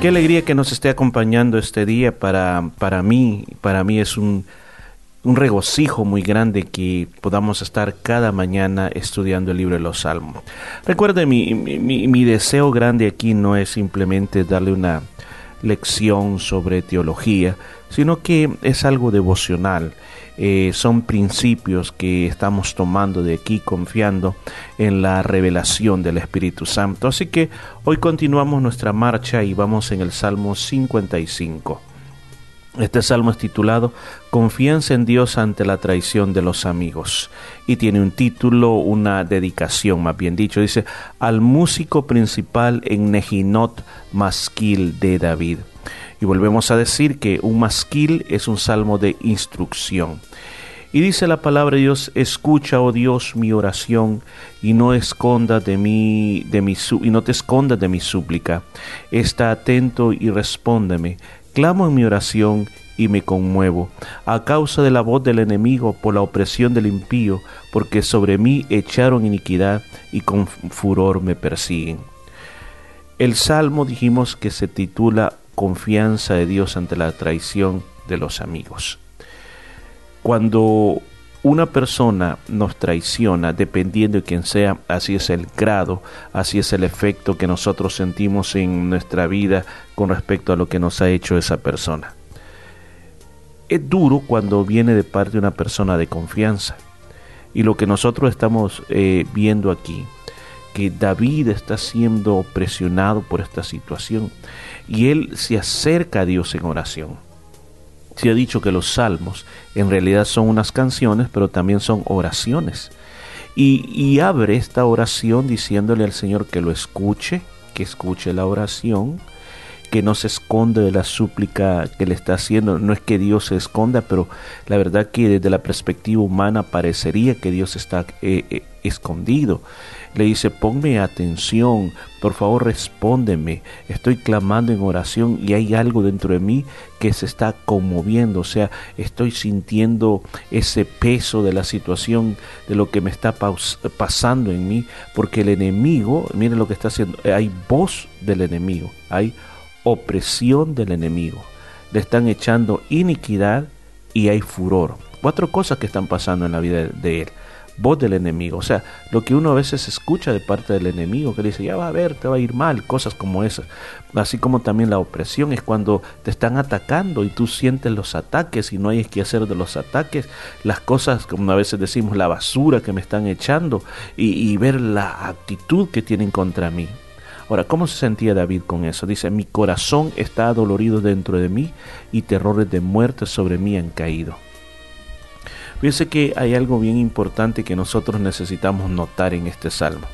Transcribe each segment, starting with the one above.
Qué alegría que nos esté acompañando este día. Para, para mí, para mí es un, un regocijo muy grande que podamos estar cada mañana estudiando el libro de los Salmos. Recuerde, mi, mi, mi deseo grande aquí no es simplemente darle una lección sobre teología, sino que es algo devocional. Eh, son principios que estamos tomando de aquí confiando en la revelación del Espíritu Santo. Así que hoy continuamos nuestra marcha y vamos en el Salmo 55. Este salmo es titulado Confianza en Dios ante la traición de los amigos y tiene un título, una dedicación más bien dicho, dice al músico principal en Nejinot Masquil de David. Y volvemos a decir que un masquil es un salmo de instrucción. Y dice la palabra de Dios, escucha, oh Dios, mi oración y no esconda de mí de mi y no te escondas de mi súplica. Está atento y respóndeme. Clamo en mi oración y me conmuevo, a causa de la voz del enemigo, por la opresión del impío, porque sobre mí echaron iniquidad y con furor me persiguen. El salmo dijimos que se titula Confianza de Dios ante la traición de los amigos. Cuando una persona nos traiciona, dependiendo de quién sea, así es el grado, así es el efecto que nosotros sentimos en nuestra vida con respecto a lo que nos ha hecho esa persona. Es duro cuando viene de parte de una persona de confianza. Y lo que nosotros estamos eh, viendo aquí que David está siendo presionado por esta situación y él se acerca a Dios en oración. Se ha dicho que los salmos en realidad son unas canciones, pero también son oraciones. Y, y abre esta oración diciéndole al Señor que lo escuche, que escuche la oración, que no se esconde de la súplica que le está haciendo. No es que Dios se esconda, pero la verdad que desde la perspectiva humana parecería que Dios está eh, eh, escondido. Le dice, ponme atención, por favor respóndeme. Estoy clamando en oración y hay algo dentro de mí que se está conmoviendo. O sea, estoy sintiendo ese peso de la situación, de lo que me está pasando en mí, porque el enemigo, mire lo que está haciendo, hay voz del enemigo, hay opresión del enemigo. Le están echando iniquidad y hay furor. Cuatro cosas que están pasando en la vida de él. Voz del enemigo, o sea, lo que uno a veces escucha de parte del enemigo, que le dice, ya va a ver, te va a ir mal, cosas como esas. Así como también la opresión es cuando te están atacando y tú sientes los ataques y no hay que hacer de los ataques, las cosas, como a veces decimos, la basura que me están echando y, y ver la actitud que tienen contra mí. Ahora, ¿cómo se sentía David con eso? Dice, mi corazón está adolorido dentro de mí y terrores de muerte sobre mí han caído. Fíjense que hay algo bien importante que nosotros necesitamos notar en este salmo.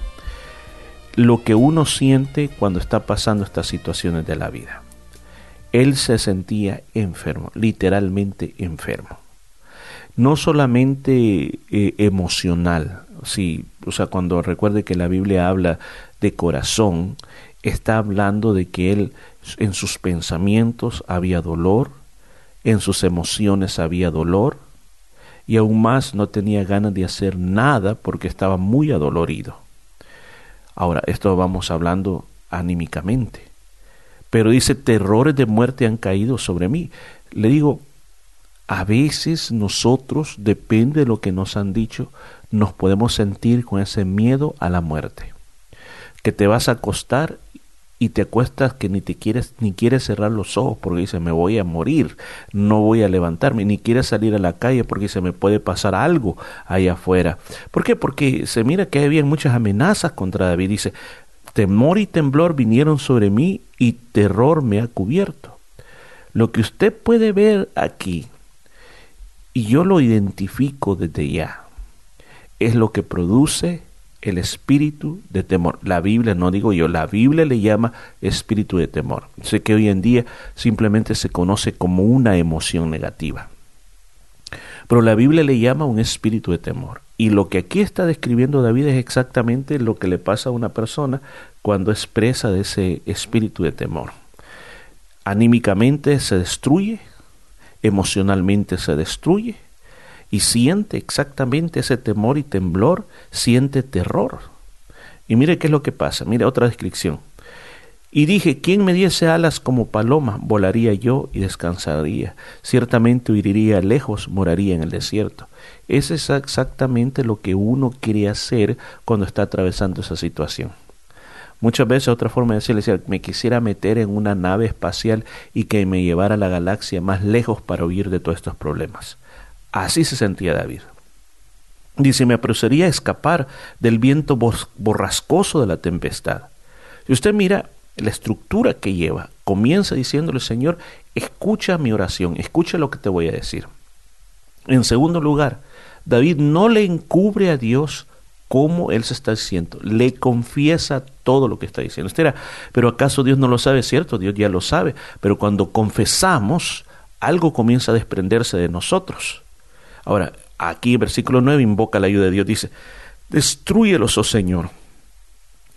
Lo que uno siente cuando está pasando estas situaciones de la vida. Él se sentía enfermo, literalmente enfermo. No solamente eh, emocional, sí, o sea, cuando recuerde que la Biblia habla de corazón, está hablando de que él en sus pensamientos había dolor, en sus emociones había dolor, y aún más no tenía ganas de hacer nada porque estaba muy adolorido. Ahora, esto vamos hablando anímicamente. Pero dice, terrores de muerte han caído sobre mí. Le digo, a veces nosotros, depende de lo que nos han dicho, nos podemos sentir con ese miedo a la muerte que te vas a acostar y te acuestas que ni te quieres ni quieres cerrar los ojos porque dice me voy a morir, no voy a levantarme, ni quieres salir a la calle porque se me puede pasar algo ahí afuera. ¿Por qué? Porque se mira que había muchas amenazas contra David. Dice, temor y temblor vinieron sobre mí y terror me ha cubierto. Lo que usted puede ver aquí, y yo lo identifico desde ya, es lo que produce el espíritu de temor. La Biblia, no digo yo, la Biblia le llama espíritu de temor. Sé que hoy en día simplemente se conoce como una emoción negativa. Pero la Biblia le llama un espíritu de temor. Y lo que aquí está describiendo David es exactamente lo que le pasa a una persona cuando expresa de ese espíritu de temor. Anímicamente se destruye, emocionalmente se destruye, y siente exactamente ese temor y temblor, siente terror. Y mire qué es lo que pasa, mire otra descripción. Y dije, ¿quién me diese alas como paloma? Volaría yo y descansaría. Ciertamente huiría lejos, moraría en el desierto. Ese es exactamente lo que uno quiere hacer cuando está atravesando esa situación. Muchas veces otra forma de decirle, decía, me quisiera meter en una nave espacial y que me llevara a la galaxia más lejos para huir de todos estos problemas. Así se sentía David. Dice, me apresuraría a escapar del viento borrascoso de la tempestad. Si usted mira la estructura que lleva, comienza diciéndole, Señor, escucha mi oración, escucha lo que te voy a decir. En segundo lugar, David no le encubre a Dios cómo él se está diciendo, le confiesa todo lo que está diciendo. Usted pero ¿acaso Dios no lo sabe? Cierto, Dios ya lo sabe, pero cuando confesamos, algo comienza a desprenderse de nosotros. Ahora, aquí versículo 9 invoca la ayuda de Dios, dice, destruyelos, oh Señor,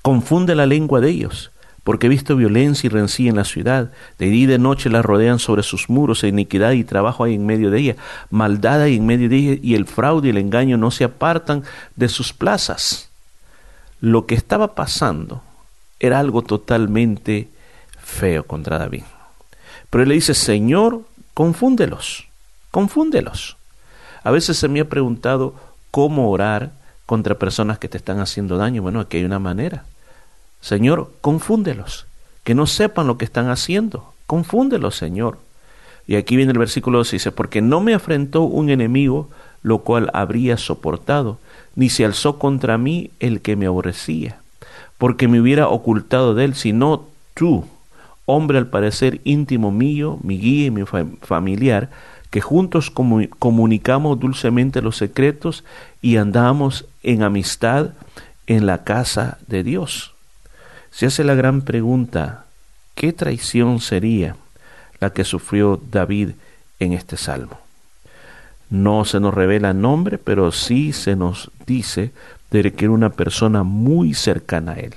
confunde la lengua de ellos, porque he visto violencia y rencilla en la ciudad, de día y de noche la rodean sobre sus muros, e iniquidad y trabajo hay en medio de ella, maldad hay en medio de ella, y el fraude y el engaño no se apartan de sus plazas. Lo que estaba pasando era algo totalmente feo contra David. Pero él le dice, Señor, confúndelos, confúndelos. A veces se me ha preguntado cómo orar contra personas que te están haciendo daño. Bueno, aquí hay una manera. Señor, confúndelos, que no sepan lo que están haciendo. Confúndelos, Señor. Y aquí viene el versículo 2, dice, porque no me afrentó un enemigo, lo cual habría soportado, ni se alzó contra mí el que me aborrecía, porque me hubiera ocultado de él, sino tú, hombre al parecer íntimo mío, mi guía y mi familiar, que juntos comunicamos dulcemente los secretos y andamos en amistad en la casa de Dios. Se hace la gran pregunta, ¿qué traición sería la que sufrió David en este salmo? No se nos revela nombre, pero sí se nos dice de que era una persona muy cercana a él,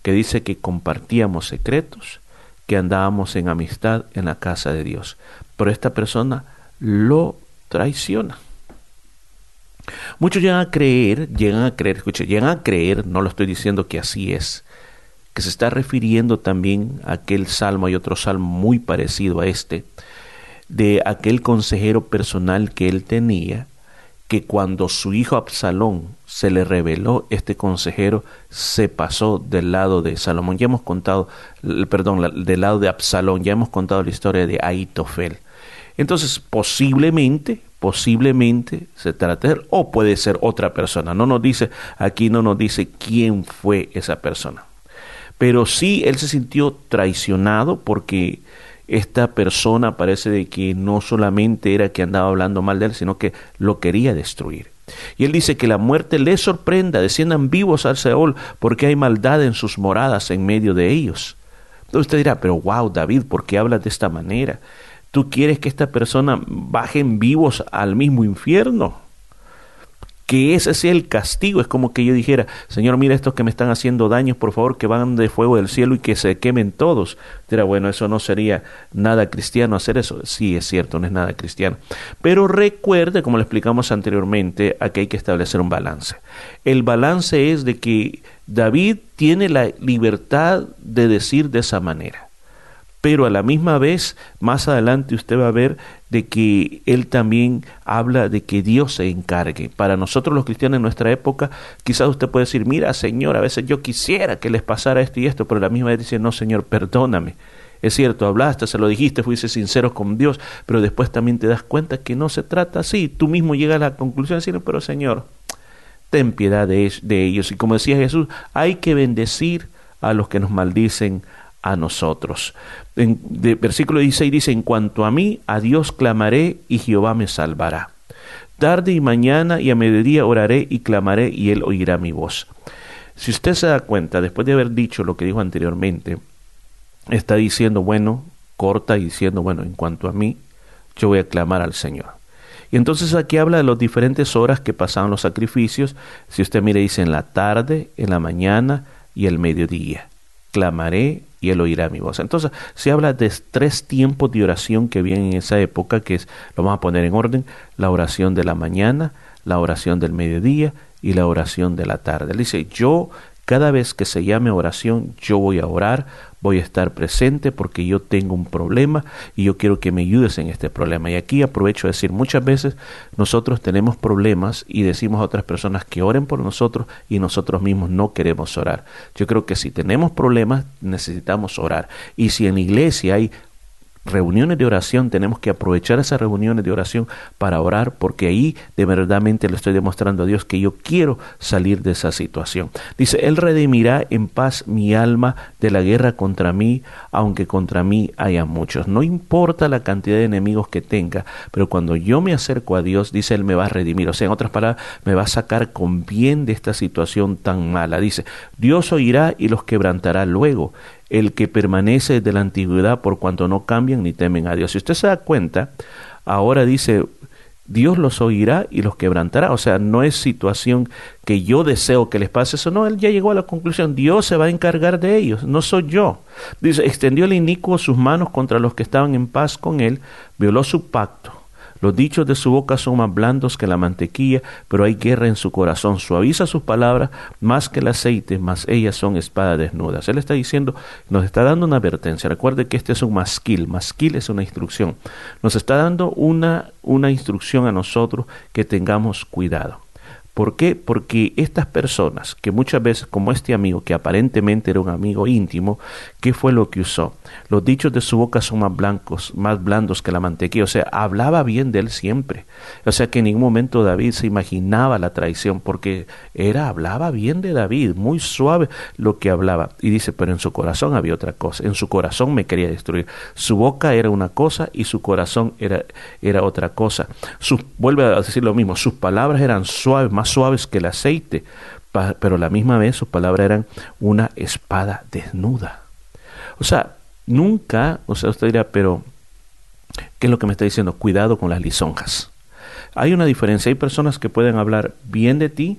que dice que compartíamos secretos, que andábamos en amistad en la casa de Dios. Pero esta persona lo traiciona. Muchos llegan a creer, llegan a creer, escuche, llegan a creer, no lo estoy diciendo que así es, que se está refiriendo también a aquel salmo, hay otro salmo muy parecido a este, de aquel consejero personal que él tenía, que cuando su hijo Absalón se le reveló, este consejero se pasó del lado de Salomón. Ya hemos contado, perdón, del lado de Absalón, ya hemos contado la historia de Aitofel. Entonces, posiblemente, posiblemente se trata de él, o puede ser otra persona. No nos dice, aquí no nos dice quién fue esa persona. Pero sí él se sintió traicionado porque esta persona parece de que no solamente era que andaba hablando mal de él, sino que lo quería destruir. Y él dice que la muerte le sorprenda, desciendan vivos al Seol, porque hay maldad en sus moradas en medio de ellos. Entonces usted dirá, pero wow, David, ¿por qué hablas de esta manera? ¿Tú quieres que esta persona bajen vivos al mismo infierno? Que ese sea el castigo. Es como que yo dijera, Señor, mira estos que me están haciendo daños, por favor, que van de fuego del cielo y que se quemen todos. Dirá, bueno, eso no sería nada cristiano hacer eso. Sí, es cierto, no es nada cristiano. Pero recuerde, como le explicamos anteriormente, aquí hay que establecer un balance. El balance es de que David tiene la libertad de decir de esa manera pero a la misma vez, más adelante usted va a ver de que él también habla de que Dios se encargue. Para nosotros los cristianos en nuestra época, quizás usted puede decir, mira Señor, a veces yo quisiera que les pasara esto y esto, pero a la misma vez dice, no Señor, perdóname. Es cierto, hablaste, se lo dijiste, fuiste sincero con Dios, pero después también te das cuenta que no se trata así. Tú mismo llegas a la conclusión de decir, pero Señor, ten piedad de, de ellos. Y como decía Jesús, hay que bendecir a los que nos maldicen a nosotros. En versículo 16 dice, en cuanto a mí, a Dios clamaré y Jehová me salvará. Tarde y mañana y a mediodía oraré y clamaré y él oirá mi voz. Si usted se da cuenta, después de haber dicho lo que dijo anteriormente, está diciendo, bueno, corta y diciendo, bueno, en cuanto a mí, yo voy a clamar al Señor. Y entonces aquí habla de las diferentes horas que pasaban los sacrificios. Si usted mire, dice en la tarde, en la mañana y el mediodía. Clamaré y él oirá mi voz. Entonces, se habla de tres tiempos de oración que vienen en esa época, que es, lo vamos a poner en orden, la oración de la mañana, la oración del mediodía y la oración de la tarde. Él dice, yo cada vez que se llame oración, yo voy a orar voy a estar presente porque yo tengo un problema y yo quiero que me ayudes en este problema. Y aquí aprovecho a decir, muchas veces nosotros tenemos problemas y decimos a otras personas que oren por nosotros y nosotros mismos no queremos orar. Yo creo que si tenemos problemas necesitamos orar. Y si en la iglesia hay reuniones de oración, tenemos que aprovechar esas reuniones de oración para orar, porque ahí de verdadmente le estoy demostrando a Dios que yo quiero salir de esa situación. Dice, Él redimirá en paz mi alma de la guerra contra mí, aunque contra mí haya muchos. No importa la cantidad de enemigos que tenga, pero cuando yo me acerco a Dios, dice, Él me va a redimir. O sea, en otras palabras, me va a sacar con bien de esta situación tan mala. Dice, Dios oirá y los quebrantará luego el que permanece desde la antigüedad por cuanto no cambian ni temen a Dios. Si usted se da cuenta, ahora dice, Dios los oirá y los quebrantará. O sea, no es situación que yo deseo que les pase eso. No, él ya llegó a la conclusión. Dios se va a encargar de ellos, no soy yo. Dice, extendió el inicuo sus manos contra los que estaban en paz con él, violó su pacto los dichos de su boca son más blandos que la mantequilla, pero hay guerra en su corazón. Suaviza sus palabras más que el aceite, mas ellas son espadas desnudas. Él está diciendo, nos está dando una advertencia. Recuerde que este es un masquil. Masquil es una instrucción. Nos está dando una, una instrucción a nosotros que tengamos cuidado. ¿Por qué? Porque estas personas, que muchas veces, como este amigo, que aparentemente era un amigo íntimo, ¿qué fue lo que usó? Los dichos de su boca son más blancos, más blandos que la mantequilla. O sea, hablaba bien de él siempre. O sea que en ningún momento David se imaginaba la traición, porque era, hablaba bien de David, muy suave lo que hablaba. Y dice, pero en su corazón había otra cosa. En su corazón me quería destruir. Su boca era una cosa y su corazón era, era otra cosa. vuelve a decir lo mismo, sus palabras eran suaves, más suaves que el aceite, pero a la misma vez sus palabras eran una espada desnuda. O sea, nunca, o sea, usted dirá, pero ¿qué es lo que me está diciendo? Cuidado con las lisonjas. Hay una diferencia, hay personas que pueden hablar bien de ti,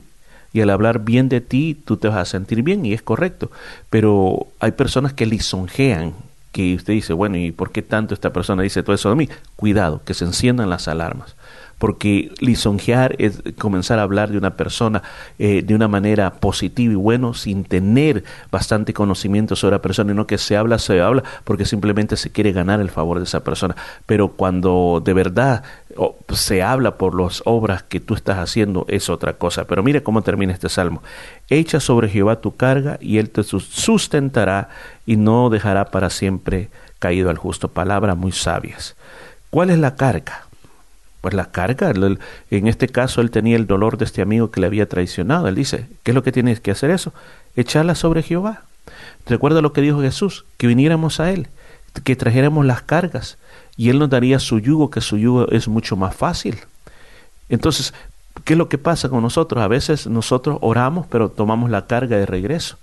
y al hablar bien de ti tú te vas a sentir bien y es correcto, pero hay personas que lisonjean, que usted dice, bueno, ¿y por qué tanto esta persona dice todo eso de mí? Cuidado, que se enciendan las alarmas porque lisonjear es comenzar a hablar de una persona eh, de una manera positiva y bueno sin tener bastante conocimiento sobre la persona y no que se habla, se habla porque simplemente se quiere ganar el favor de esa persona. Pero cuando de verdad se habla por las obras que tú estás haciendo es otra cosa. Pero mire cómo termina este salmo. Echa sobre Jehová tu carga y él te sustentará y no dejará para siempre caído al justo. Palabras muy sabias. ¿Cuál es la carga? Pues la carga. En este caso él tenía el dolor de este amigo que le había traicionado. Él dice, ¿qué es lo que tienes que hacer eso? Echarla sobre Jehová. Recuerda lo que dijo Jesús, que viniéramos a Él, que trajéramos las cargas y Él nos daría su yugo, que su yugo es mucho más fácil. Entonces, ¿qué es lo que pasa con nosotros? A veces nosotros oramos, pero tomamos la carga de regreso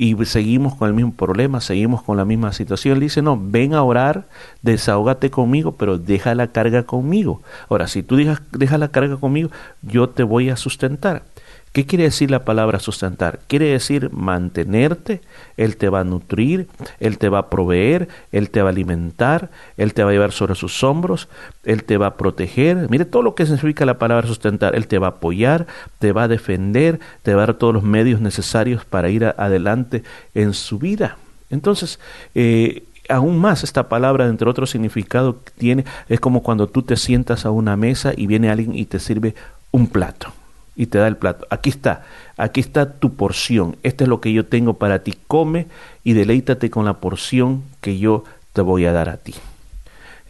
y seguimos con el mismo problema, seguimos con la misma situación. Él dice, no, ven a orar, desahógate conmigo, pero deja la carga conmigo. Ahora, si tú dejas, deja la carga conmigo, yo te voy a sustentar. ¿Qué quiere decir la palabra sustentar? Quiere decir mantenerte, Él te va a nutrir, Él te va a proveer, Él te va a alimentar, Él te va a llevar sobre sus hombros, Él te va a proteger. Mire todo lo que significa la palabra sustentar. Él te va a apoyar, te va a defender, te va a dar todos los medios necesarios para ir adelante en su vida. Entonces, eh, aún más esta palabra, entre otros significados que tiene, es como cuando tú te sientas a una mesa y viene alguien y te sirve un plato y te da el plato. Aquí está, aquí está tu porción. Este es lo que yo tengo para ti. Come y deleítate con la porción que yo te voy a dar a ti.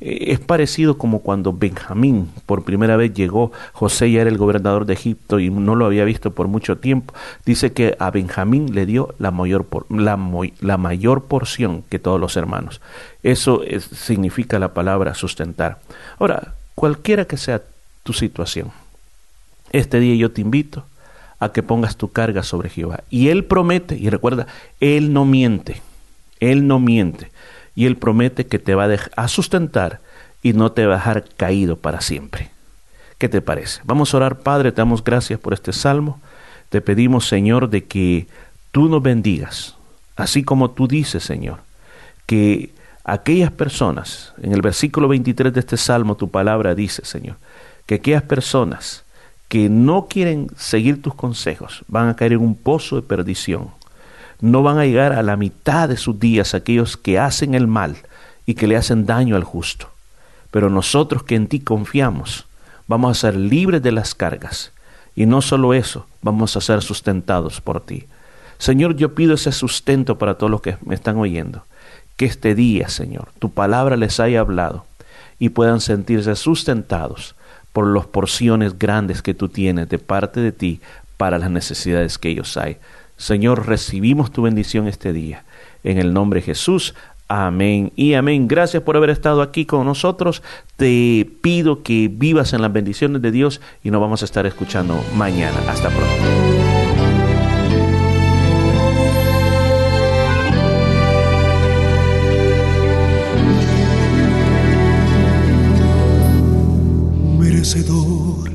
Eh, es parecido como cuando Benjamín por primera vez llegó, José ya era el gobernador de Egipto y no lo había visto por mucho tiempo. Dice que a Benjamín le dio la mayor, la mayor porción que todos los hermanos. Eso significa la palabra sustentar. Ahora, cualquiera que sea tu situación, este día yo te invito a que pongas tu carga sobre Jehová. Y Él promete, y recuerda, Él no miente, Él no miente. Y Él promete que te va a, a sustentar y no te va a dejar caído para siempre. ¿Qué te parece? Vamos a orar, Padre, te damos gracias por este salmo. Te pedimos, Señor, de que tú nos bendigas, así como tú dices, Señor, que aquellas personas, en el versículo 23 de este salmo, tu palabra dice, Señor, que aquellas personas que no quieren seguir tus consejos van a caer en un pozo de perdición. no van a llegar a la mitad de sus días aquellos que hacen el mal y que le hacen daño al justo. Pero nosotros que en ti confiamos, vamos a ser libres de las cargas. Y no solo eso, vamos a ser sustentados por ti. Señor, yo pido ese sustento para todos los que me están oyendo. Que este día, Señor, tu palabra les haya hablado y puedan sentirse sustentados por las porciones grandes que tú tienes de parte de ti para las necesidades que ellos hay. Señor, recibimos tu bendición este día. En el nombre de Jesús, Amén y amén. Gracias por haber estado aquí con nosotros. Te pido que vivas en las bendiciones de Dios y nos vamos a estar escuchando mañana. Hasta pronto. Merecedor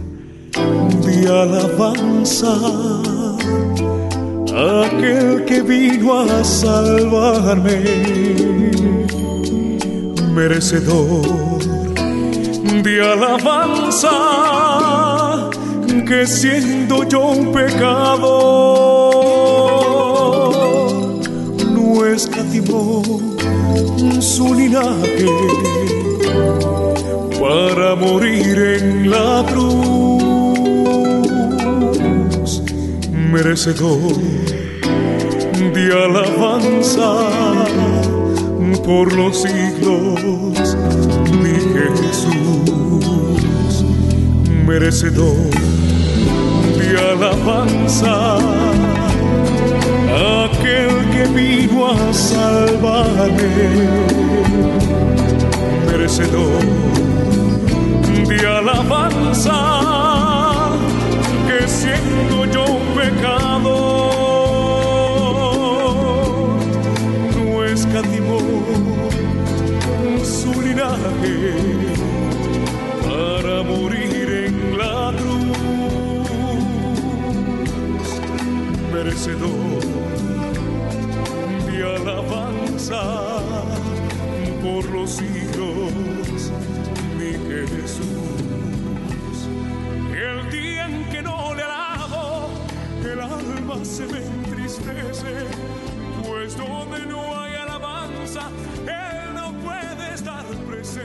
de alabanza. Aquel que vino a salvarme, merecedor de alabanza, que siendo yo un pecado, no escatimó su linaje para morir en la cruz, merecedor de alabanza por los siglos, mi Jesús, merecedor de alabanza, aquel que vino a salvarme, merecedor alabanza, que siendo yo un pecado,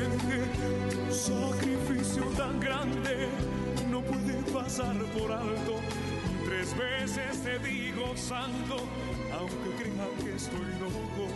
Un sacrificio tan grande no puede pasar por alto. Tres veces te digo santo, aunque crea que estoy loco.